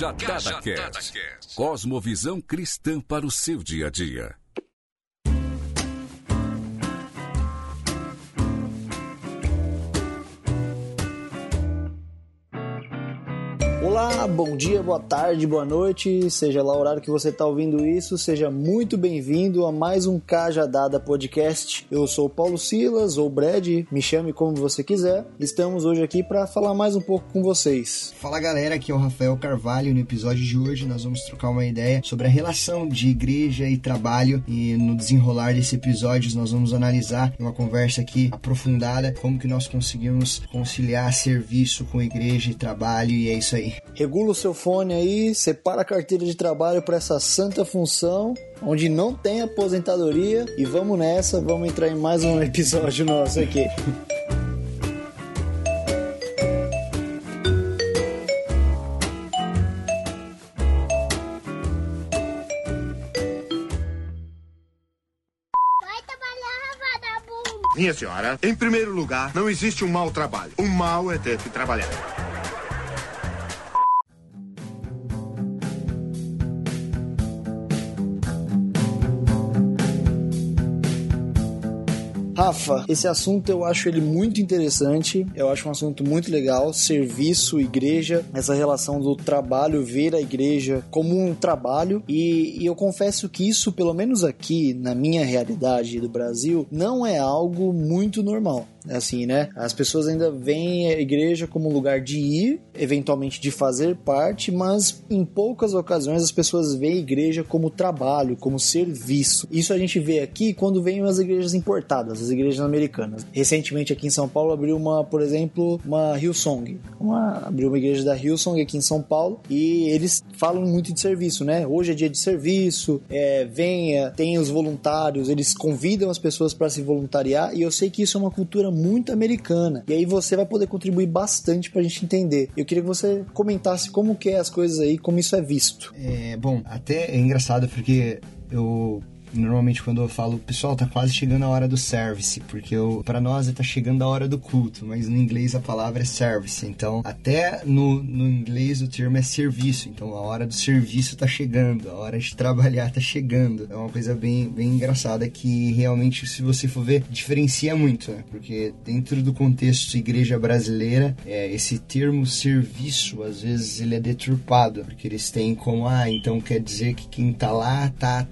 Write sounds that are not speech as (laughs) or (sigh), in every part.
Cajadada Cast. Cosmovisão cristã para o seu dia a dia. Bom dia, boa tarde, boa noite, seja lá o horário que você está ouvindo isso, seja muito bem-vindo a mais um Cajadada Podcast. Eu sou o Paulo Silas, ou Brad, me chame como você quiser. Estamos hoje aqui para falar mais um pouco com vocês. Fala galera, aqui é o Rafael Carvalho. No episódio de hoje nós vamos trocar uma ideia sobre a relação de igreja e trabalho e no desenrolar desse episódio nós vamos analisar uma conversa aqui aprofundada como que nós conseguimos conciliar serviço com igreja e trabalho e é isso aí. Regula o seu fone aí, separa a carteira de trabalho para essa santa função, onde não tem aposentadoria. E vamos nessa, vamos entrar em mais um (laughs) episódio nosso aqui. Vai trabalhar, vagabundo! Minha senhora, em primeiro lugar, não existe um mau trabalho. O mal é ter que trabalhar. Rafa, esse assunto eu acho ele muito interessante, eu acho um assunto muito legal, serviço, igreja, essa relação do trabalho, ver a igreja como um trabalho, e, e eu confesso que isso, pelo menos aqui, na minha realidade do Brasil, não é algo muito normal assim, né? As pessoas ainda veem a igreja como um lugar de ir, eventualmente de fazer parte, mas em poucas ocasiões as pessoas veem a igreja como trabalho, como serviço. Isso a gente vê aqui quando vem as igrejas importadas, as igrejas americanas. Recentemente aqui em São Paulo abriu uma, por exemplo, uma Hillsong. Uma, abriu uma igreja da Hillsong aqui em São Paulo e eles falam muito de serviço, né? Hoje é dia de serviço, é, venha, tem os voluntários, eles convidam as pessoas para se voluntariar e eu sei que isso é uma cultura muito americana. E aí você vai poder contribuir bastante pra gente entender. Eu queria que você comentasse como que é as coisas aí, como isso é visto. É, bom, até é engraçado porque eu Normalmente quando eu falo, pessoal, tá quase chegando a hora do service, porque para nós tá chegando a hora do culto, mas no inglês a palavra é service. Então, até no, no inglês o termo é serviço. Então, a hora do serviço tá chegando, a hora de trabalhar tá chegando. É uma coisa bem, bem engraçada que realmente, se você for ver, diferencia muito, né? Porque dentro do contexto igreja brasileira, é, esse termo serviço, às vezes ele é deturpado, porque eles têm como, ah, então quer dizer que quem tá lá tá a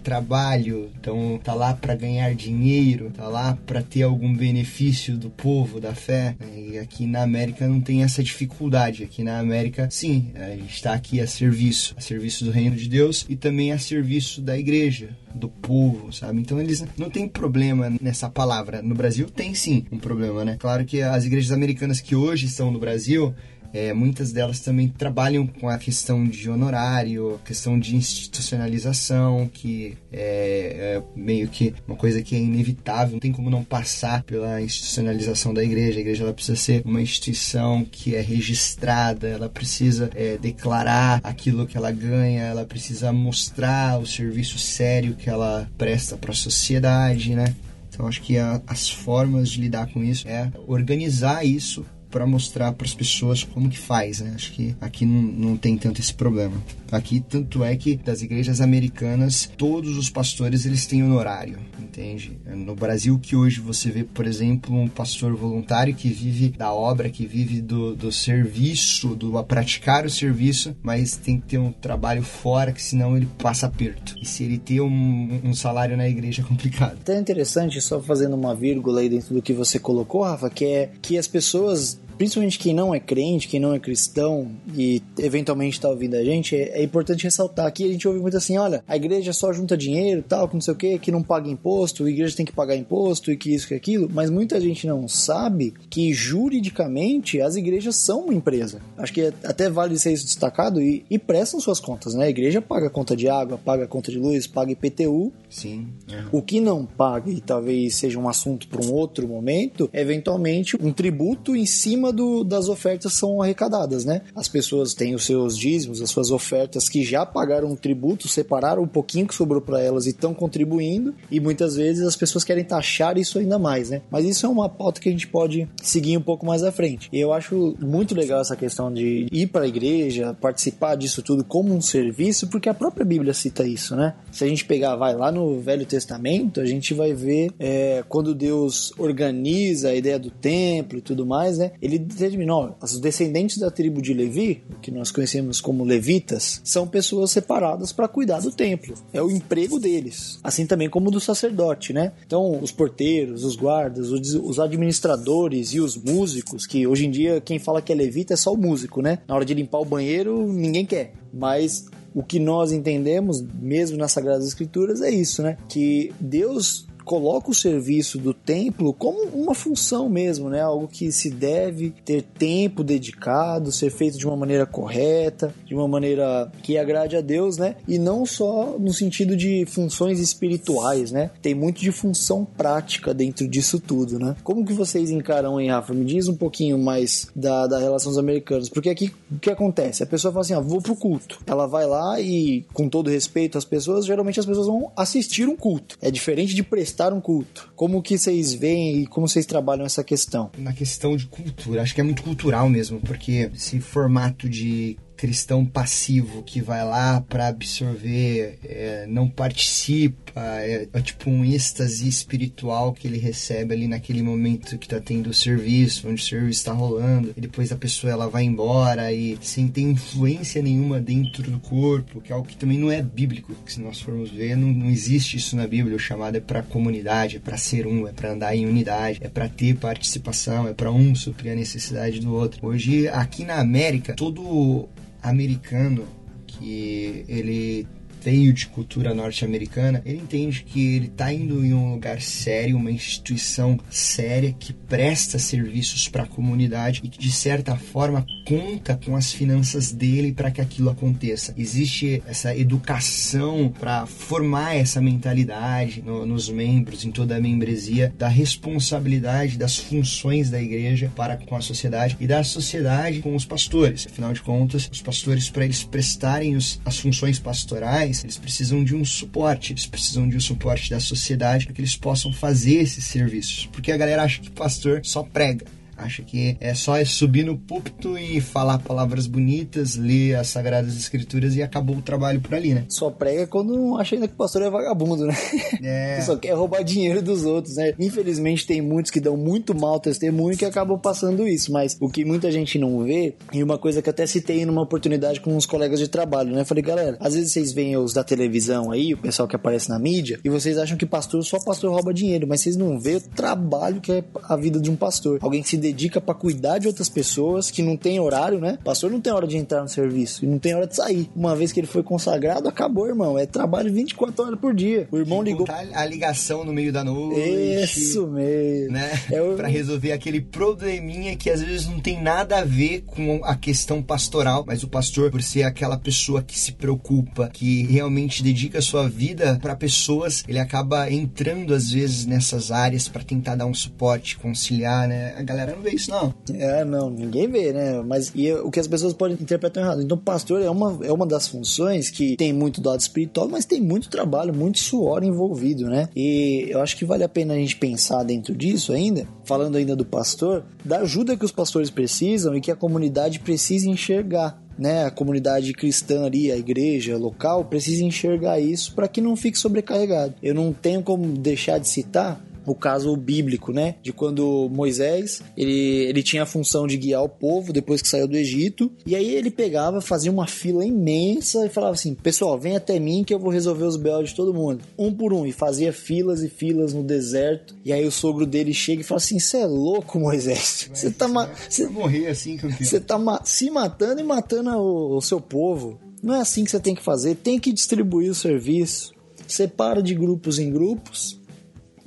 então tá lá para ganhar dinheiro, tá lá para ter algum benefício do povo, da fé. E aqui na América não tem essa dificuldade. Aqui na América, sim, a gente está aqui a serviço, a serviço do reino de Deus e também a serviço da igreja, do povo, sabe? Então eles não tem problema nessa palavra. No Brasil tem sim um problema, né? Claro que as igrejas americanas que hoje estão no Brasil é, muitas delas também trabalham com a questão de honorário, questão de institucionalização, que é, é, meio que uma coisa que é inevitável, não tem como não passar pela institucionalização da igreja. A igreja ela precisa ser uma instituição que é registrada, ela precisa é, declarar aquilo que ela ganha, ela precisa mostrar o serviço sério que ela presta para a sociedade, né? Então acho que a, as formas de lidar com isso é organizar isso para mostrar para as pessoas como que faz, né? Acho que aqui não, não tem tanto esse problema. Aqui tanto é que das igrejas americanas todos os pastores eles têm honorário, entende? No Brasil que hoje você vê, por exemplo, um pastor voluntário que vive da obra, que vive do, do serviço, do a praticar o serviço, mas tem que ter um trabalho fora, que senão ele passa aperto. E se ele ter um, um salário na igreja é complicado. Até interessante, só fazendo uma vírgula aí dentro do que você colocou, Rafa, que é que as pessoas principalmente quem não é crente, quem não é cristão e eventualmente está ouvindo a gente, é, é, importante ressaltar que a gente ouve muito assim, olha, a igreja só junta dinheiro, tal, que não sei o que, que não paga imposto, a igreja tem que pagar imposto e que isso que aquilo, mas muita gente não sabe que juridicamente as igrejas são uma empresa. Acho que até vale ser isso destacado e, e prestam suas contas, né? A igreja paga conta de água, paga conta de luz, paga IPTU. Sim. É. O que não paga e talvez seja um assunto para um outro momento, eventualmente um tributo em cima cima do, das ofertas são arrecadadas, né? As pessoas têm os seus dízimos, as suas ofertas que já pagaram um tributo, separaram um pouquinho que sobrou para elas e estão contribuindo, e muitas vezes as pessoas querem taxar isso ainda mais, né? Mas isso é uma pauta que a gente pode seguir um pouco mais à frente. E eu acho muito legal essa questão de ir para a igreja, participar disso tudo como um serviço, porque a própria Bíblia cita isso, né? Se a gente pegar, vai lá no Velho Testamento, a gente vai ver é, quando Deus organiza a ideia do templo e tudo mais, né? Ele determinou, os descendentes da tribo de Levi, que nós conhecemos como levitas, são pessoas separadas para cuidar do templo. É o emprego deles. Assim também como do sacerdote, né? Então, os porteiros, os guardas, os administradores e os músicos, que hoje em dia quem fala que é levita é só o músico, né? Na hora de limpar o banheiro, ninguém quer. Mas o que nós entendemos, mesmo nas Sagradas Escrituras, é isso, né? Que Deus coloca o serviço do templo como uma função mesmo, né? Algo que se deve ter tempo dedicado, ser feito de uma maneira correta, de uma maneira que agrade a Deus, né? E não só no sentido de funções espirituais, né? Tem muito de função prática dentro disso tudo, né? Como que vocês encaram, hein, Rafa? Me diz um pouquinho mais da, da relação dos americanos, porque aqui o que acontece? A pessoa fala assim, ah, vou pro culto. Ela vai lá e, com todo respeito às pessoas, geralmente as pessoas vão assistir um culto. É diferente de prestar prestar um culto. Como que vocês veem e como vocês trabalham essa questão? Na questão de cultura, acho que é muito cultural mesmo, porque esse formato de cristão passivo que vai lá para absorver, é, não participa, é, é, tipo um êxtase espiritual que ele recebe ali naquele momento que tá tendo o serviço, onde o serviço está rolando, e depois a pessoa ela vai embora e sem ter influência nenhuma dentro do corpo, que é algo que também não é bíblico, que se nós formos ver, não, não existe isso na Bíblia, o chamado é para comunidade, é para ser um, é para andar em unidade, é para ter participação, é para um suprir a necessidade do outro. Hoje aqui na América, todo americano que ele de cultura norte-americana, ele entende que ele está indo em um lugar sério, uma instituição séria que presta serviços para a comunidade e que de certa forma conta com as finanças dele para que aquilo aconteça. Existe essa educação para formar essa mentalidade no, nos membros, em toda a membresia, da responsabilidade das funções da igreja para com a sociedade e da sociedade com os pastores. Afinal de contas, os pastores, para eles prestarem os, as funções pastorais, eles precisam de um suporte, eles precisam de um suporte da sociedade para que eles possam fazer esses serviços. Porque a galera acha que pastor só prega acha que é só subir no púlpito e falar palavras bonitas, ler as Sagradas Escrituras e acabou o trabalho por ali, né? Só prega quando acha ainda que o pastor é vagabundo, né? É. (laughs) só quer roubar dinheiro dos outros, né? Infelizmente tem muitos que dão muito mal testemunho que acabam passando isso, mas o que muita gente não vê, e uma coisa que eu até citei numa oportunidade com uns colegas de trabalho, né? Falei, galera, às vezes vocês veem os da televisão aí, o pessoal que aparece na mídia, e vocês acham que pastor, só pastor rouba dinheiro, mas vocês não vê o trabalho que é a vida de um pastor. Alguém que se dedica para cuidar de outras pessoas, que não tem horário, né? O pastor não tem hora de entrar no serviço e não tem hora de sair. Uma vez que ele foi consagrado, acabou, irmão. É trabalho 24 horas por dia. O irmão ligou. A ligação no meio da noite. Isso mesmo. Né? É o... Pra resolver aquele probleminha que às vezes não tem nada a ver com a questão pastoral, mas o pastor, por ser aquela pessoa que se preocupa, que realmente dedica a sua vida para pessoas, ele acaba entrando às vezes nessas áreas para tentar dar um suporte, conciliar, né? A galera não vê isso, não. É, não, ninguém vê, né? Mas e o que as pessoas podem interpretar errado. Então, pastor é uma, é uma das funções que tem muito do lado espiritual, mas tem muito trabalho, muito suor envolvido, né? E eu acho que vale a pena a gente pensar dentro disso ainda, falando ainda do pastor, da ajuda que os pastores precisam e que a comunidade precisa enxergar né, a comunidade cristã ali, a igreja local, precisa enxergar isso para que não fique sobrecarregado. Eu não tenho como deixar de citar o caso bíblico, né? De quando Moisés, ele, ele tinha a função de guiar o povo depois que saiu do Egito, e aí ele pegava, fazia uma fila imensa e falava assim: "Pessoal, vem até mim que eu vou resolver os B.O. de todo mundo". Um por um e fazia filas e filas no deserto. E aí o sogro dele chega e fala assim: "Você é louco, Moisés? Você tá ma cê, morrer assim, Você tá ma se matando e matando o, o seu povo. Não é assim que você tem que fazer, tem que distribuir o serviço. Separa de grupos em grupos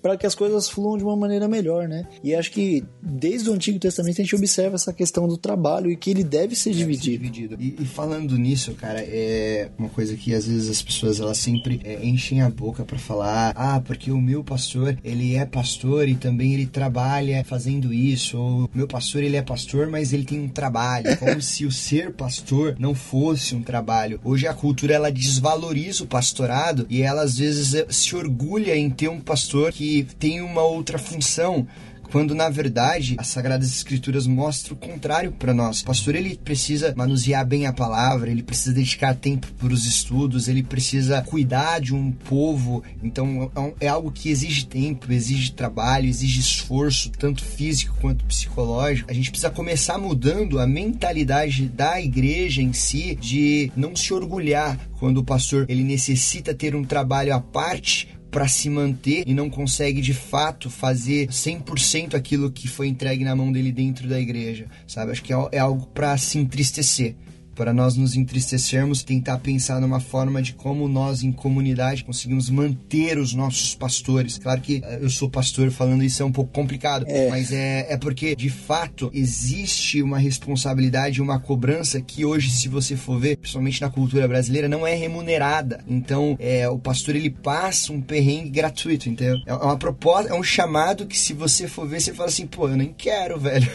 para que as coisas fluam de uma maneira melhor, né? E acho que desde o Antigo Testamento a gente observa essa questão do trabalho e que ele deve ser deve dividido. Ser dividido. E, e, falando nisso, cara, é uma coisa que às vezes as pessoas elas sempre é, enchem a boca para falar, ah, porque o meu pastor ele é pastor e também ele trabalha fazendo isso, ou meu pastor ele é pastor, mas ele tem um trabalho, (laughs) como se o ser pastor não fosse um trabalho. Hoje a cultura ela desvaloriza o pastorado e ela às vezes se orgulha em ter um pastor que tem uma outra função quando na verdade as sagradas escrituras mostram o contrário para nós. O pastor ele precisa manusear bem a palavra, ele precisa dedicar tempo para os estudos, ele precisa cuidar de um povo. Então é, é algo que exige tempo, exige trabalho, exige esforço, tanto físico quanto psicológico. A gente precisa começar mudando a mentalidade da igreja em si de não se orgulhar quando o pastor ele necessita ter um trabalho à parte para se manter e não consegue de fato fazer 100% aquilo que foi entregue na mão dele dentro da igreja, sabe? Acho que é, é algo para se entristecer para nós nos entristecermos, tentar pensar numa forma de como nós, em comunidade, conseguimos manter os nossos pastores. Claro que eh, eu sou pastor falando isso é um pouco complicado, é. mas é, é porque, de fato, existe uma responsabilidade, uma cobrança que hoje, se você for ver, principalmente na cultura brasileira, não é remunerada. Então, é, o pastor ele passa um perrengue gratuito, entendeu? É uma proposta, é um chamado que, se você for ver, você fala assim, pô, eu nem quero, (laughs) velho.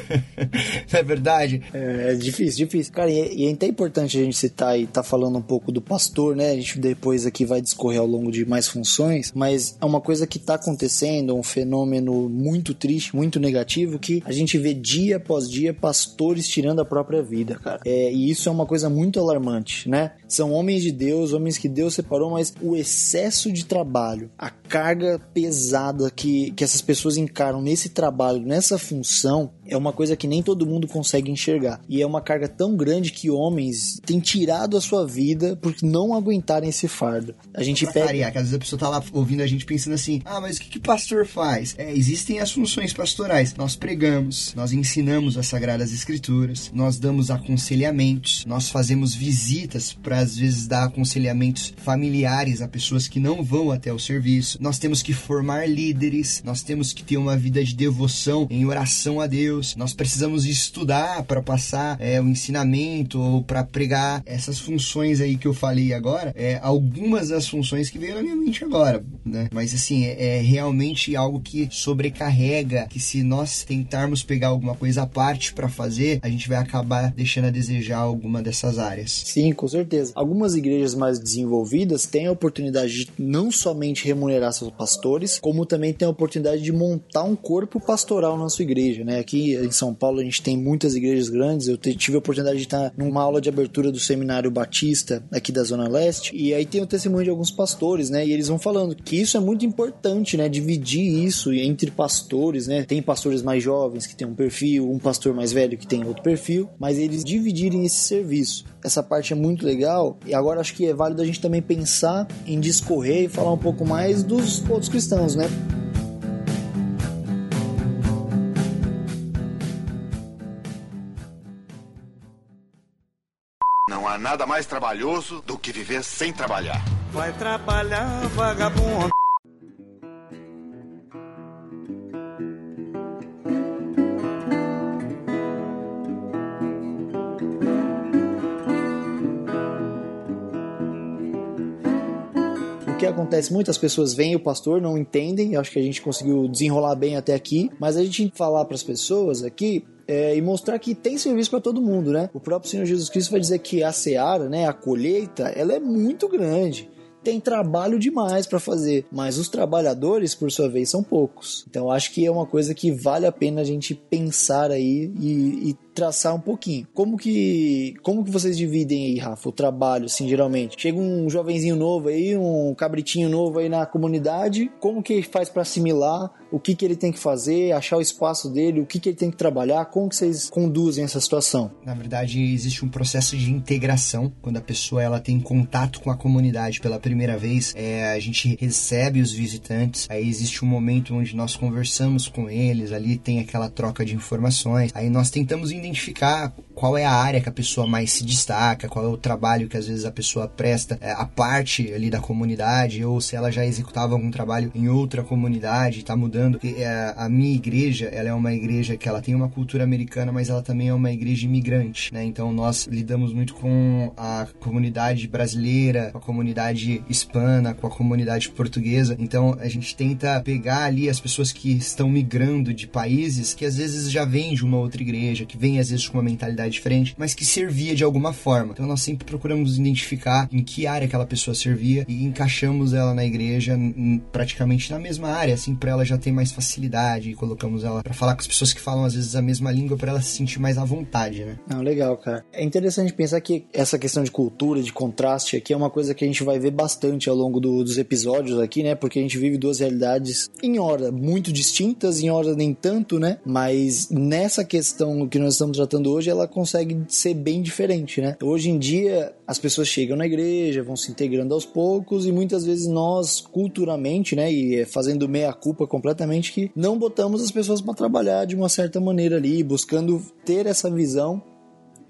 não é verdade? É, é difícil, difícil. Cara, e, e é importante a gente citar e tá falando um pouco do pastor, né? A gente depois aqui vai discorrer ao longo de mais funções, mas é uma coisa que tá acontecendo, um fenômeno muito triste, muito negativo, que a gente vê dia após dia pastores tirando a própria vida, cara. É, e isso é uma coisa muito alarmante, né? São homens de Deus, homens que Deus separou, mas o excesso de trabalho, a carga pesada que, que essas pessoas encaram nesse trabalho, nessa função, é uma coisa que nem todo mundo consegue enxergar. E é uma carga tão grande que homens têm tirado a sua vida por não aguentarem esse fardo. A gente pega. Cariaca, às vezes a pessoa tá lá ouvindo a gente pensando assim: ah, mas o que, que pastor faz? É, existem as funções pastorais. Nós pregamos, nós ensinamos as sagradas escrituras, nós damos aconselhamentos, nós fazemos visitas para às vezes dar aconselhamentos familiares a pessoas que não vão até o serviço. Nós temos que formar líderes, nós temos que ter uma vida de devoção em oração a Deus Deus. Nós precisamos estudar para passar é, o ensinamento ou para pregar essas funções aí que eu falei agora. É, algumas das funções que veio na minha mente agora, né? Mas assim, é, é realmente algo que sobrecarrega, que se nós tentarmos pegar alguma coisa à parte para fazer, a gente vai acabar deixando a desejar alguma dessas áreas. Sim, com certeza. Algumas igrejas mais desenvolvidas têm a oportunidade de não somente remunerar seus pastores, como também têm a oportunidade de montar um corpo pastoral na sua igreja, né? Aqui em São Paulo a gente tem muitas igrejas grandes. Eu tive a oportunidade de estar numa aula de abertura do Seminário Batista aqui da Zona Leste. E aí tem o testemunho de alguns pastores, né? E eles vão falando que isso é muito importante, né? Dividir isso entre pastores, né? Tem pastores mais jovens que tem um perfil, um pastor mais velho que tem outro perfil, mas eles dividirem esse serviço. Essa parte é muito legal. E agora acho que é válido a gente também pensar em discorrer e falar um pouco mais dos outros cristãos, né? Nada mais trabalhoso do que viver sem trabalhar. Vai trabalhar, vagabundo. o que acontece? Muitas pessoas veem o pastor, não entendem. Acho que a gente conseguiu desenrolar bem até aqui. Mas a gente falar para as pessoas aqui é, e mostrar que tem serviço para todo mundo, né? O próprio Senhor Jesus Cristo vai dizer que a seara, né, a colheita, ela é muito grande tem trabalho demais para fazer, mas os trabalhadores, por sua vez, são poucos. Então acho que é uma coisa que vale a pena a gente pensar aí e, e traçar um pouquinho. Como que como que vocês dividem aí, Rafa, o trabalho, assim, geralmente? Chega um jovenzinho novo aí, um cabritinho novo aí na comunidade, como que ele faz para assimilar? O que que ele tem que fazer? Achar o espaço dele? O que que ele tem que trabalhar? Como que vocês conduzem essa situação? Na verdade, existe um processo de integração quando a pessoa ela tem contato com a comunidade pela primeira vez. É, a gente recebe os visitantes, aí existe um momento onde nós conversamos com eles, ali tem aquela troca de informações, aí nós tentamos identificar qual é a área que a pessoa mais se destaca, qual é o trabalho que às vezes a pessoa presta é, a parte ali da comunidade, ou se ela já executava algum trabalho em outra comunidade, está mudando. Porque, é, a minha igreja, ela é uma igreja que ela tem uma cultura americana, mas ela também é uma igreja imigrante, né? Então nós lidamos muito com a comunidade brasileira, com a comunidade hispana, com a comunidade portuguesa. Então a gente tenta pegar ali as pessoas que estão migrando de países que às vezes já vêm de uma outra igreja, que vêm às vezes com uma mentalidade diferente, mas que servia de alguma forma. Então nós sempre procuramos identificar em que área aquela pessoa servia e encaixamos ela na igreja praticamente na mesma área, assim, para ela já ter mais facilidade e colocamos ela para falar com as pessoas que falam às vezes a mesma língua para ela se sentir mais à vontade, né? Não, legal, cara. É interessante pensar que essa questão de cultura, de contraste aqui é uma coisa que a gente vai ver bastante ao longo do, dos episódios aqui, né? Porque a gente vive duas realidades em hora muito distintas, em hora nem tanto, né? Mas nessa questão que nós estamos tratando hoje, ela consegue ser bem diferente, né? Hoje em dia, as pessoas chegam na igreja, vão se integrando aos poucos e muitas vezes nós, culturalmente, né, e fazendo meia-culpa completamente, que não botamos as pessoas para trabalhar de uma certa maneira ali, buscando ter essa visão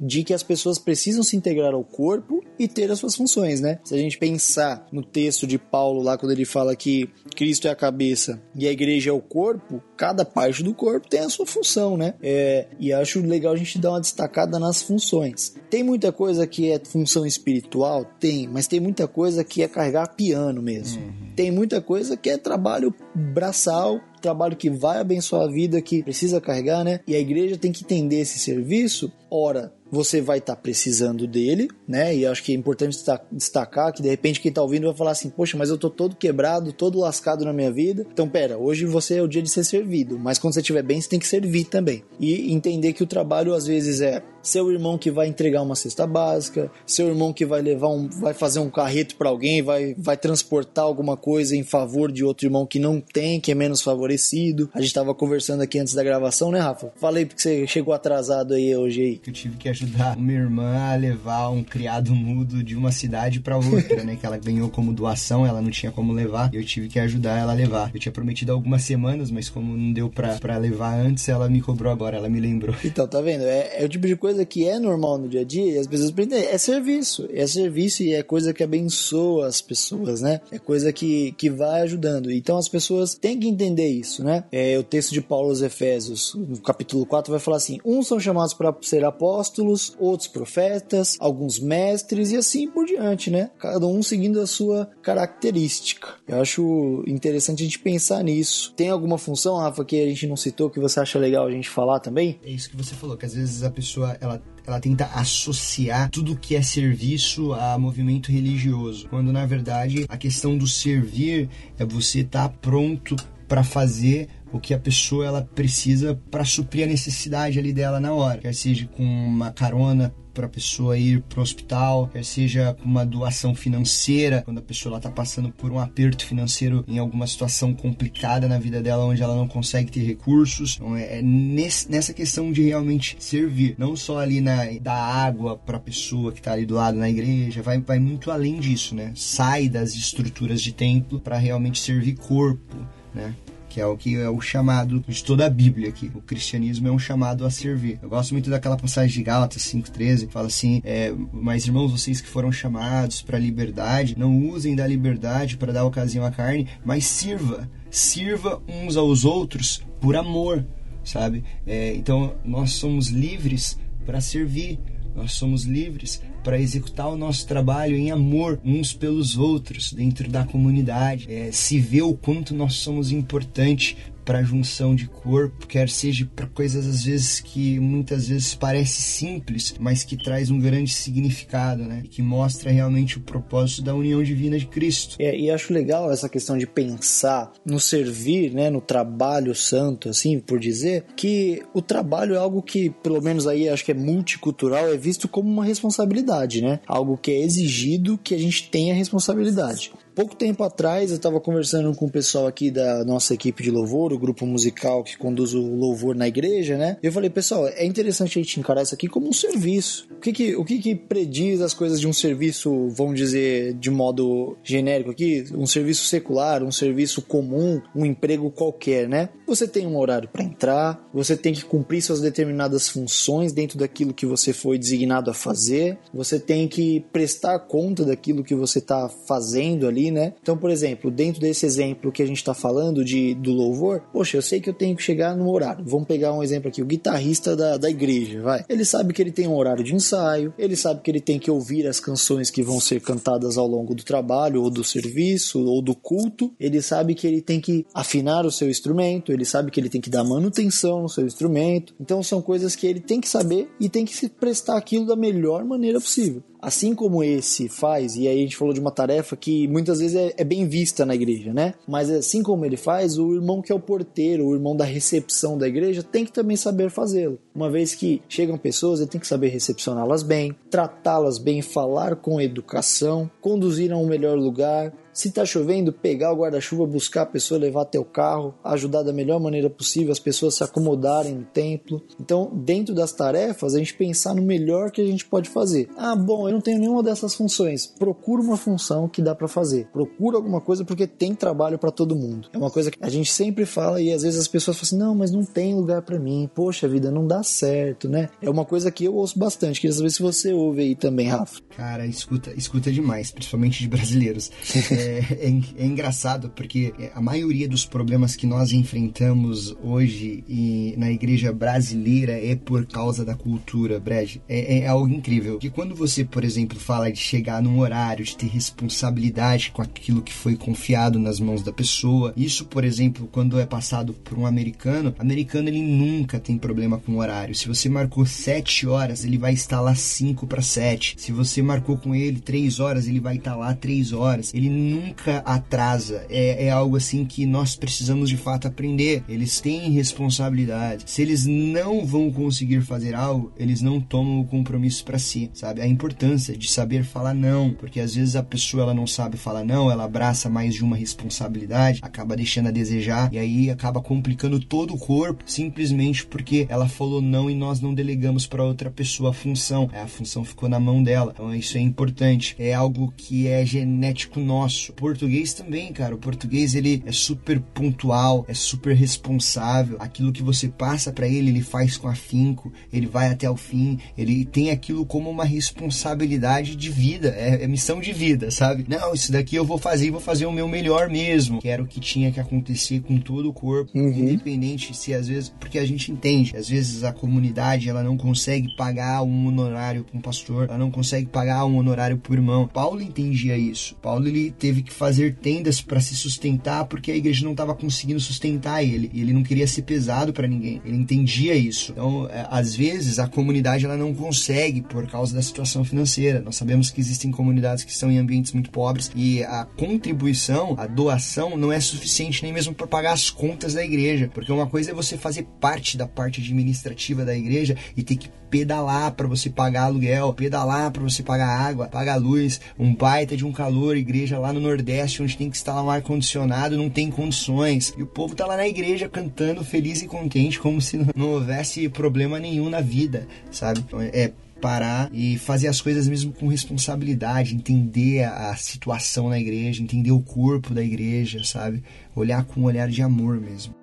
de que as pessoas precisam se integrar ao corpo e ter as suas funções, né? Se a gente pensar no texto de Paulo lá quando ele fala que Cristo é a cabeça e a igreja é o corpo, cada parte do corpo tem a sua função, né? É, e acho legal a gente dar uma destacada nas funções. Tem muita coisa que é função espiritual? Tem, mas tem muita coisa que é carregar piano mesmo. Uhum. Tem muita coisa que é trabalho braçal, trabalho que vai abençoar a vida, que precisa carregar, né? E a igreja tem que entender esse serviço, ora, você vai estar tá precisando dele, né? E acho que é importante destacar que de repente quem está ouvindo vai falar assim: Poxa, mas eu tô todo quebrado, todo lascado na minha vida. Então, pera, hoje você é o dia de ser servido, mas quando você estiver bem, você tem que servir também. E entender que o trabalho às vezes é seu irmão que vai entregar uma cesta básica, seu irmão que vai levar um, vai fazer um carreto para alguém, vai, vai transportar alguma coisa em favor de outro irmão que não tem, que é menos favorecido. A gente estava conversando aqui antes da gravação, né, Rafa? Falei porque você chegou atrasado aí hoje aí. Eu tive que ajudar minha irmã a levar um criado mudo de uma cidade para outra, né, que ela ganhou como doação, ela não tinha como levar, e eu tive que ajudar ela a levar. Eu tinha prometido algumas semanas, mas como não deu para levar antes, ela me cobrou agora, ela me lembrou. Então, tá vendo? É, é o tipo de coisa coisa que é normal no dia a dia e as pessoas aprendem, é serviço. É serviço e é coisa que abençoa as pessoas, né? É coisa que, que vai ajudando. Então as pessoas têm que entender isso, né? É, o texto de Paulo aos Efésios, no capítulo 4, vai falar assim: uns são chamados para ser apóstolos, outros profetas, alguns mestres e assim por diante, né? Cada um seguindo a sua característica. Eu acho interessante a gente pensar nisso. Tem alguma função, Rafa, que a gente não citou que você acha legal a gente falar também? É isso que você falou, que às vezes a pessoa ela ela tenta associar tudo que é serviço a movimento religioso, quando na verdade a questão do servir é você estar tá pronto para fazer o que a pessoa ela precisa para suprir a necessidade ali dela na hora, quer seja com uma carona para a pessoa ir para o hospital, quer seja com uma doação financeira, quando a pessoa está passando por um aperto financeiro em alguma situação complicada na vida dela, onde ela não consegue ter recursos. Então, é, é nesse, nessa questão de realmente servir, não só ali na da água para a pessoa que está ali do lado na igreja, vai, vai muito além disso, né? Sai das estruturas de templo para realmente servir corpo, né? Que é o que é o chamado de toda a Bíblia aqui. O cristianismo é um chamado a servir. Eu gosto muito daquela passagem de Gálatas 5:13 que fala assim: é, "Mas irmãos, vocês que foram chamados para a liberdade, não usem da liberdade para dar ocasião à carne, mas sirva, sirva uns aos outros por amor." Sabe? É, então nós somos livres para servir. Nós somos livres para executar o nosso trabalho em amor uns pelos outros dentro da comunidade, é, se vê o quanto nós somos importantes para junção de corpo, quer seja para coisas às vezes que muitas vezes parece simples, mas que traz um grande significado, né? Que mostra realmente o propósito da união divina de Cristo. É, e acho legal essa questão de pensar no servir, né, no trabalho santo, assim por dizer, que o trabalho é algo que, pelo menos aí acho que é multicultural, é visto como uma responsabilidade, né? Algo que é exigido que a gente tenha responsabilidade. Pouco tempo atrás eu estava conversando com o pessoal aqui da nossa equipe de louvor, o grupo musical que conduz o louvor na igreja, né? Eu falei, pessoal, é interessante a gente encarar isso aqui como um serviço. O que que, o que, que prediz as coisas de um serviço, vamos dizer, de modo genérico aqui? Um serviço secular, um serviço comum, um emprego qualquer, né? Você tem um horário para entrar, você tem que cumprir suas determinadas funções dentro daquilo que você foi designado a fazer, você tem que prestar conta daquilo que você está fazendo ali, né? Então, por exemplo, dentro desse exemplo que a gente está falando de, do louvor, poxa, eu sei que eu tenho que chegar no horário. Vamos pegar um exemplo aqui, o guitarrista da, da igreja, vai. Ele sabe que ele tem um horário de ensaio, ele sabe que ele tem que ouvir as canções que vão ser cantadas ao longo do trabalho, ou do serviço, ou do culto. Ele sabe que ele tem que afinar o seu instrumento, ele sabe que ele tem que dar manutenção no seu instrumento. Então, são coisas que ele tem que saber e tem que se prestar aquilo da melhor maneira possível assim como esse faz, e aí a gente falou de uma tarefa que muitas vezes é, é, bem vista na igreja, né? Mas assim como ele faz, o irmão que é o porteiro, o irmão da recepção da igreja, tem que também saber fazê-lo. Uma vez que chegam pessoas, ele tem que saber recepcioná-las bem, tratá-las bem, falar com educação, conduzir a um melhor lugar, se tá chovendo, pegar o guarda-chuva, buscar a pessoa, levar até o carro, ajudar da melhor maneira possível as pessoas se acomodarem no templo. Então, dentro das tarefas, a gente pensar no melhor que a gente pode fazer. Ah, bom, eu não tenho nenhuma dessas funções. Procura uma função que dá para fazer. Procura alguma coisa porque tem trabalho para todo mundo. É uma coisa que a gente sempre fala e às vezes as pessoas falam assim: "Não, mas não tem lugar para mim. Poxa vida, não dá certo, né?" É uma coisa que eu ouço bastante. Queria saber se você ouve aí também, Rafa. Cara, escuta, escuta demais, principalmente de brasileiros. É, (laughs) é, é, é, engraçado porque a maioria dos problemas que nós enfrentamos hoje e na igreja brasileira é por causa da cultura, Brad. É, é algo incrível. Que quando você, por exemplo, fala de chegar num horário, de ter responsabilidade com aquilo que foi confiado nas mãos da pessoa, isso, por exemplo, quando é passado por um americano, americano ele nunca tem problema com horário. Se você marcou 7 horas, ele vai estar lá 5 para 7. Se você marcou com ele 3 horas, ele vai estar lá 3 horas. Ele nunca atrasa. É, é algo assim que nós precisamos de fato aprender. Eles têm responsabilidade. Se eles não vão conseguir fazer algo, eles não tomam o compromisso para si, sabe? A importância de saber falar não, porque às vezes a pessoa ela não sabe falar não, ela abraça mais de uma responsabilidade, acaba deixando a desejar e aí acaba complicando todo o corpo simplesmente porque ela falou não e nós não delegamos para outra pessoa a função. A função ficou na mão dela. Então isso é importante. É algo que é genético nosso isso. O português também, cara. O português ele é super pontual, é super responsável. Aquilo que você passa para ele, ele faz com afinco, ele vai até o fim, ele tem aquilo como uma responsabilidade de vida, é, é missão de vida, sabe? Não, isso daqui eu vou fazer e vou fazer o meu melhor mesmo. Que era o que tinha que acontecer com todo o corpo, uhum. independente se às vezes, porque a gente entende, às vezes a comunidade ela não consegue pagar um honorário para um pastor, ela não consegue pagar um honorário por irmão. Paulo entendia isso. Paulo ele teve que fazer tendas para se sustentar porque a igreja não estava conseguindo sustentar ele e ele não queria ser pesado para ninguém. Ele entendia isso. Então, é, às vezes a comunidade ela não consegue por causa da situação financeira. Nós sabemos que existem comunidades que estão em ambientes muito pobres e a contribuição, a doação não é suficiente nem mesmo para pagar as contas da igreja, porque uma coisa é você fazer parte da parte administrativa da igreja e ter que pedalar para você pagar aluguel, pedalar para você pagar água, pagar luz, um baita de um calor, igreja lá no Nordeste onde tem que instalar um ar condicionado, não tem condições. E o povo tá lá na igreja cantando feliz e contente como se não houvesse problema nenhum na vida, sabe? Então, é parar e fazer as coisas mesmo com responsabilidade, entender a, a situação na igreja, entender o corpo da igreja, sabe? Olhar com um olhar de amor mesmo.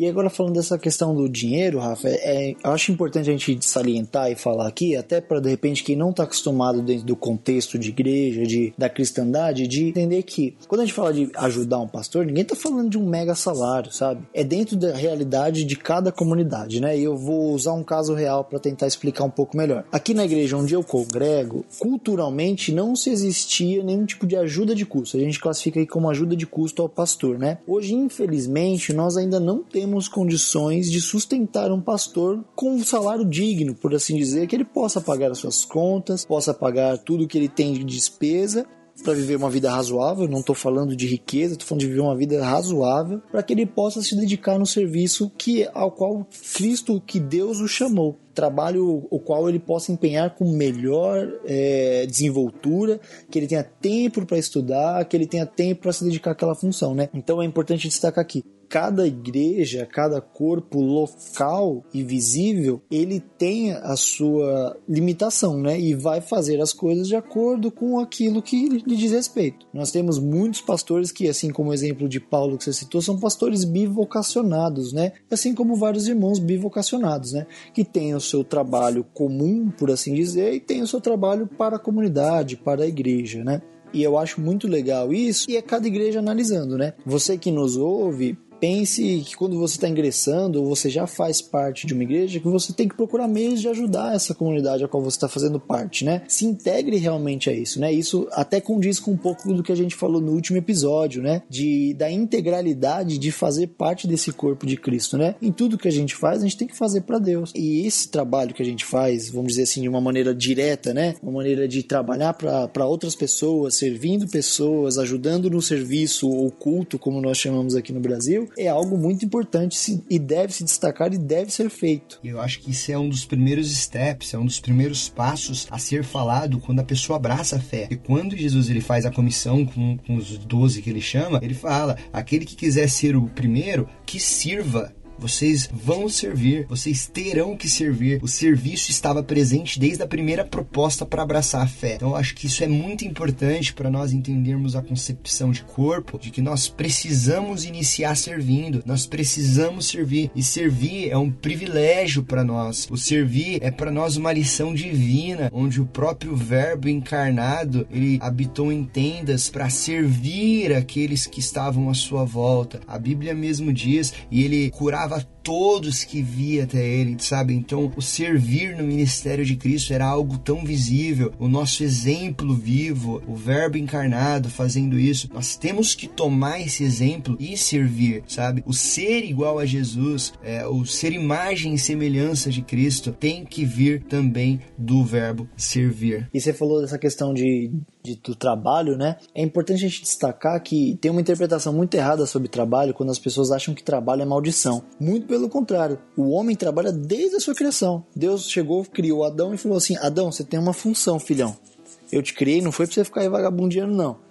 E agora falando dessa questão do dinheiro, Rafa, é, eu acho importante a gente salientar e falar aqui, até para de repente quem não está acostumado dentro do contexto de igreja, de, da cristandade, de entender que quando a gente fala de ajudar um pastor, ninguém está falando de um mega salário, sabe? É dentro da realidade de cada comunidade, né? E eu vou usar um caso real para tentar explicar um pouco melhor. Aqui na igreja onde eu congrego, culturalmente não se existia nenhum tipo de ajuda de custo. A gente classifica aí como ajuda de custo ao pastor, né? Hoje, infelizmente, nós ainda não temos temos condições de sustentar um pastor com um salário digno, por assim dizer, que ele possa pagar as suas contas, possa pagar tudo que ele tem de despesa para viver uma vida razoável, não estou falando de riqueza, estou falando de viver uma vida razoável, para que ele possa se dedicar no serviço que ao qual Cristo, que Deus o chamou. trabalho o qual ele possa empenhar com melhor é, desenvoltura, que ele tenha tempo para estudar, que ele tenha tempo para se dedicar àquela função, né? Então é importante destacar aqui cada igreja, cada corpo local e visível, ele tem a sua limitação, né? E vai fazer as coisas de acordo com aquilo que lhe diz respeito. Nós temos muitos pastores que, assim como o exemplo de Paulo que você citou, são pastores bivocacionados, né? Assim como vários irmãos bivocacionados, né? Que têm o seu trabalho comum, por assim dizer, e têm o seu trabalho para a comunidade, para a igreja, né? E eu acho muito legal isso, e é cada igreja analisando, né? Você que nos ouve, pense que quando você está ingressando ou você já faz parte de uma igreja, que você tem que procurar meios de ajudar essa comunidade a qual você está fazendo parte, né? Se integre realmente a isso, né? Isso até condiz com um pouco do que a gente falou no último episódio, né? De da integralidade de fazer parte desse corpo de Cristo, né? Em tudo que a gente faz, a gente tem que fazer para Deus. E esse trabalho que a gente faz, vamos dizer assim, de uma maneira direta, né? Uma maneira de trabalhar para outras pessoas, servindo pessoas, ajudando no serviço ou culto, como nós chamamos aqui no Brasil, é algo muito importante e deve se destacar e deve ser feito. Eu acho que isso é um dos primeiros steps, é um dos primeiros passos a ser falado quando a pessoa abraça a fé. E quando Jesus ele faz a comissão com, com os doze que ele chama, ele fala: aquele que quiser ser o primeiro, que sirva vocês vão servir, vocês terão que servir. O serviço estava presente desde a primeira proposta para abraçar a fé. Então, eu acho que isso é muito importante para nós entendermos a concepção de corpo, de que nós precisamos iniciar servindo, nós precisamos servir. E servir é um privilégio para nós. O servir é para nós uma lição divina, onde o próprio Verbo encarnado ele habitou em tendas para servir aqueles que estavam à sua volta. A Bíblia mesmo diz, e ele curava todos que via até ele, sabe? Então, o servir no ministério de Cristo era algo tão visível, o nosso exemplo vivo, o Verbo encarnado fazendo isso. Nós temos que tomar esse exemplo e servir, sabe? O ser igual a Jesus, é, o ser imagem e semelhança de Cristo, tem que vir também do Verbo servir. E você falou dessa questão de de, do trabalho, né? É importante a gente destacar que tem uma interpretação muito errada sobre trabalho quando as pessoas acham que trabalho é maldição. Muito pelo contrário, o homem trabalha desde a sua criação. Deus chegou, criou Adão e falou assim: Adão, você tem uma função, filhão. Eu te criei, não foi pra você ficar aí vagabundeando, não.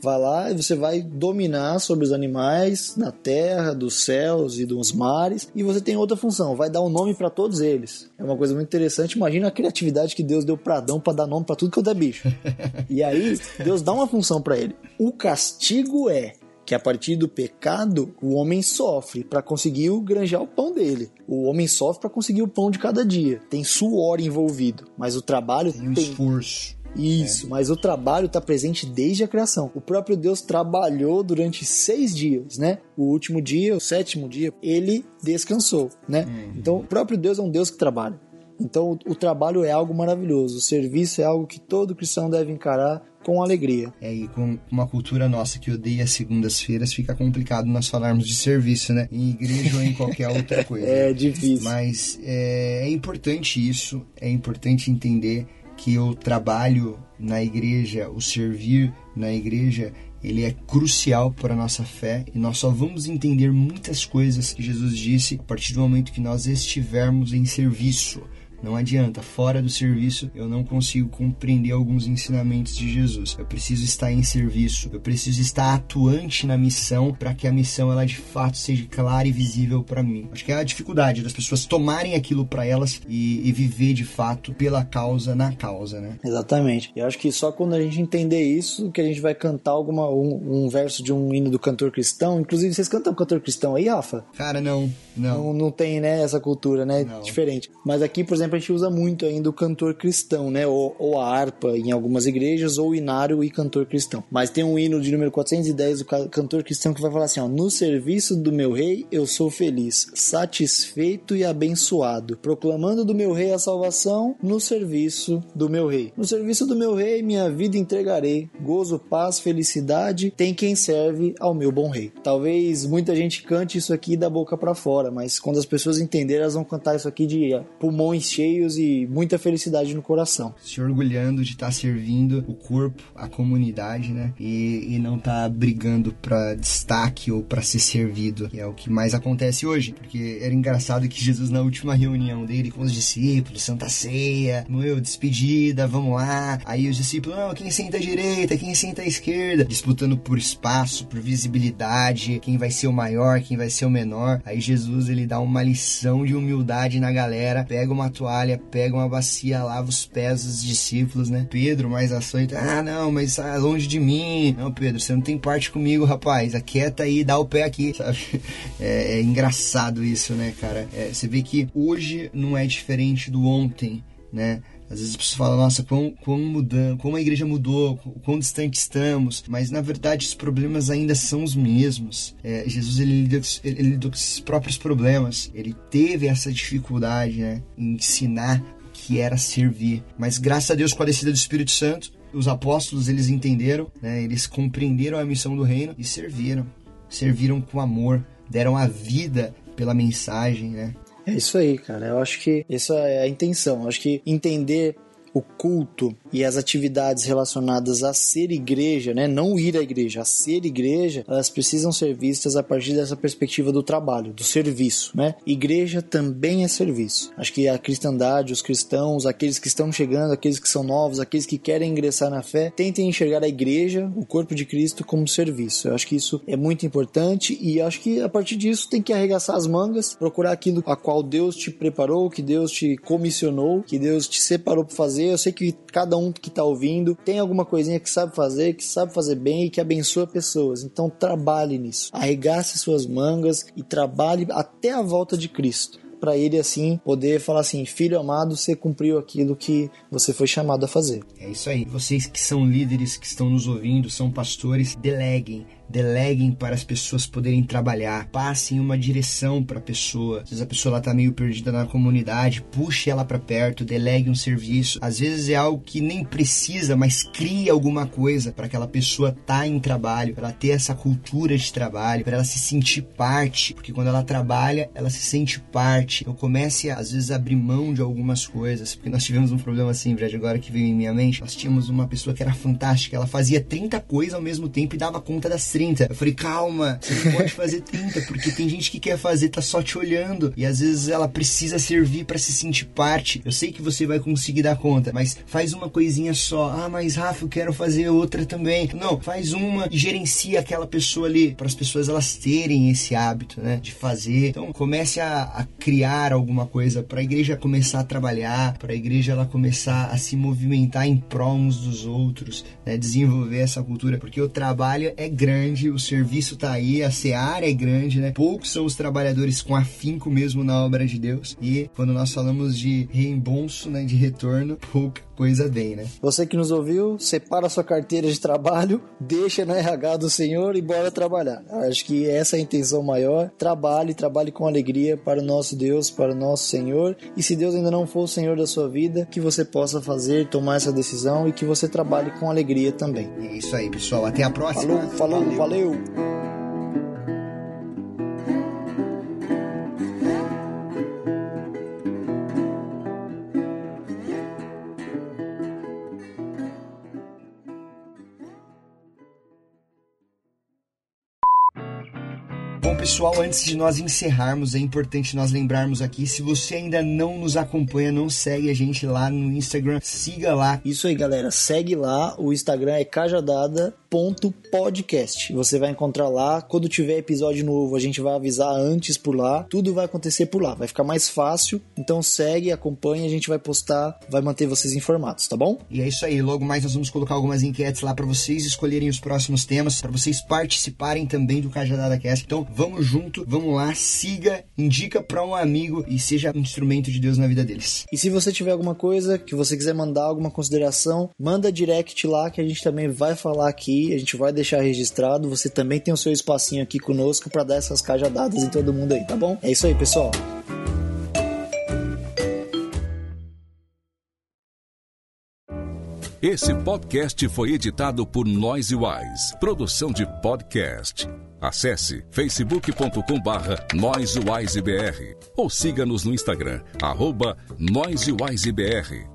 Vai lá e você vai dominar sobre os animais da terra, dos céus e dos mares. E você tem outra função, vai dar um nome para todos eles. É uma coisa muito interessante. Imagina a criatividade que Deus deu para Adão para dar nome para tudo que é bicho. (laughs) e aí, Deus dá uma função para ele. O castigo é que a partir do pecado o homem sofre para conseguir granjar o pão dele. O homem sofre para conseguir o pão de cada dia. Tem suor envolvido, mas o trabalho tem, um tem esforço. Isso, é. mas o trabalho está presente desde a criação. O próprio Deus trabalhou durante seis dias, né? O último dia, o sétimo dia, ele descansou, né? Uhum. Então, o próprio Deus é um Deus que trabalha. Então, o, o trabalho é algo maravilhoso. O serviço é algo que todo cristão deve encarar com alegria. É, e com uma cultura nossa que odeia segundas-feiras, fica complicado nós falarmos de serviço, né? Em igreja ou em qualquer outra (laughs) coisa. É difícil. Mas é, é importante isso, é importante entender que o trabalho na igreja, o servir na igreja, ele é crucial para a nossa fé e nós só vamos entender muitas coisas que Jesus disse a partir do momento que nós estivermos em serviço. Não adianta, fora do serviço eu não consigo compreender alguns ensinamentos de Jesus. Eu preciso estar em serviço, eu preciso estar atuante na missão para que a missão ela de fato seja clara e visível para mim. Acho que é a dificuldade das pessoas tomarem aquilo para elas e, e, viver de fato pela causa na causa, né? Exatamente. Eu acho que só quando a gente entender isso que a gente vai cantar alguma um, um verso de um hino do cantor cristão. Inclusive vocês cantam cantor cristão aí, Rafa? Cara, não, não. Não, não tem, né, essa cultura, né? Não. Diferente. Mas aqui, por exemplo a gente usa muito ainda o cantor cristão, né? Ou, ou, a harpa em algumas igrejas, ou o inário e cantor cristão. Mas tem um hino de número 410 do cantor cristão que vai falar assim: ó, No serviço do meu rei eu sou feliz, satisfeito e abençoado, proclamando do meu rei a salvação no serviço do meu rei. No serviço do meu rei minha vida entregarei, gozo, paz, felicidade, tem quem serve ao meu bom rei. Talvez muita gente cante isso aqui da boca para fora, mas quando as pessoas entenderem, elas vão cantar isso aqui de pulmões cheios e muita felicidade no coração. Se orgulhando de estar tá servindo o corpo, a comunidade, né? E, e não tá brigando para destaque ou para ser servido, que é o que mais acontece hoje. Porque era engraçado que Jesus, na última reunião dele com os discípulos, Santa Ceia, meu, despedida, vamos lá. Aí os discípulos, não, quem senta à direita, quem senta à esquerda, disputando por espaço, por visibilidade, quem vai ser o maior, quem vai ser o menor. Aí Jesus, ele dá uma lição de humildade na galera, pega uma toalha, pega uma bacia, lava os pés dos discípulos, né? Pedro, mais açoito, ah, não, mas ah, longe de mim. Não, Pedro, você não tem parte comigo, rapaz. Aquieta aí, dá o pé aqui, (laughs) sabe? É, é engraçado isso, né, cara? É, você vê que hoje não é diferente do ontem, né? Às vezes as pessoas falam, nossa, quão mudando, como a igreja mudou, quão distante estamos. Mas na verdade os problemas ainda são os mesmos. É, Jesus ele lidou, ele lidou com esses próprios problemas. Ele teve essa dificuldade né, em ensinar o que era servir. Mas graças a Deus, com a descida do Espírito Santo, os apóstolos eles entenderam, né, eles compreenderam a missão do reino e serviram. Serviram com amor, deram a vida pela mensagem, né? É isso aí, cara. Eu acho que essa é a intenção. Eu acho que entender o culto e as atividades relacionadas a ser igreja, né, não ir à igreja, a ser igreja, elas precisam ser vistas a partir dessa perspectiva do trabalho, do serviço, né? Igreja também é serviço. Acho que a cristandade, os cristãos, aqueles que estão chegando, aqueles que são novos, aqueles que querem ingressar na fé, tentem enxergar a igreja, o corpo de Cristo como serviço. Eu acho que isso é muito importante e acho que a partir disso tem que arregaçar as mangas, procurar aquilo a qual Deus te preparou, que Deus te comissionou, que Deus te separou para fazer. Eu sei que cada um que está ouvindo tem alguma coisinha que sabe fazer, que sabe fazer bem e que abençoa pessoas. Então trabalhe nisso. Arregace suas mangas e trabalhe até a volta de Cristo para ele assim poder falar assim, filho amado, você cumpriu aquilo que você foi chamado a fazer. É isso aí. Vocês que são líderes, que estão nos ouvindo, são pastores, deleguem deleguem para as pessoas poderem trabalhar, passem uma direção para a pessoa. Às vezes a pessoa lá tá meio perdida na comunidade, puxe ela para perto, delegue um serviço. Às vezes é algo que nem precisa, mas crie alguma coisa para aquela pessoa tá em trabalho, para ela ter essa cultura de trabalho, para ela se sentir parte, porque quando ela trabalha, ela se sente parte. Eu comece às vezes a abrir mão de algumas coisas, porque nós tivemos um problema assim, Brad, agora que veio em minha mente. Nós tínhamos uma pessoa que era fantástica, ela fazia 30 coisas ao mesmo tempo e dava conta das 30. Eu falei, calma, você não pode fazer 30, porque tem gente que quer fazer, tá só te olhando. E às vezes ela precisa servir para se sentir parte. Eu sei que você vai conseguir dar conta, mas faz uma coisinha só. Ah, mas Rafa, eu quero fazer outra também. Não, faz uma e gerencia aquela pessoa ali, para as pessoas elas terem esse hábito, né, de fazer. Então comece a, a criar alguma coisa para a igreja começar a trabalhar, para a igreja ela começar a se movimentar em prol uns dos outros, né, desenvolver essa cultura, porque o trabalho é grande grande, o serviço tá aí, a seara é grande, né? Poucos são os trabalhadores com afinco mesmo na obra de Deus. E quando nós falamos de reembolso, né, de retorno, pouca coisa vem, né? Você que nos ouviu, separa sua carteira de trabalho, (laughs) deixa na RH do Senhor e bora trabalhar. Acho que essa é a intenção maior. Trabalhe, trabalhe com alegria para o nosso Deus, para o nosso Senhor. E se Deus ainda não for o Senhor da sua vida, que você possa fazer, tomar essa decisão e que você trabalhe com alegria também. É isso aí, pessoal. Até a próxima. Falou, falou, valeu. Valeu. pessoal, antes de nós encerrarmos, é importante nós lembrarmos aqui, se você ainda não nos acompanha, não segue a gente lá no Instagram, siga lá. Isso aí, galera, segue lá, o Instagram é cajadada.podcast. Você vai encontrar lá, quando tiver episódio novo, a gente vai avisar antes por lá, tudo vai acontecer por lá, vai ficar mais fácil, então segue, acompanha, a gente vai postar, vai manter vocês informados, tá bom? E é isso aí, logo mais nós vamos colocar algumas enquetes lá para vocês escolherem os próximos temas, para vocês participarem também do Cajadada Cast. Então, vamos junto, vamos lá, siga, indica para um amigo e seja um instrumento de Deus na vida deles. E se você tiver alguma coisa que você quiser mandar, alguma consideração, manda direct lá que a gente também vai falar aqui, a gente vai deixar registrado. Você também tem o seu espacinho aqui conosco para dar essas cajadadas em todo mundo aí, tá bom? É isso aí, pessoal. Esse podcast foi editado por Noise Wise, produção de podcast. Acesse facebook.com barra noisewisebr ou siga-nos no Instagram, arroba noisewisebr.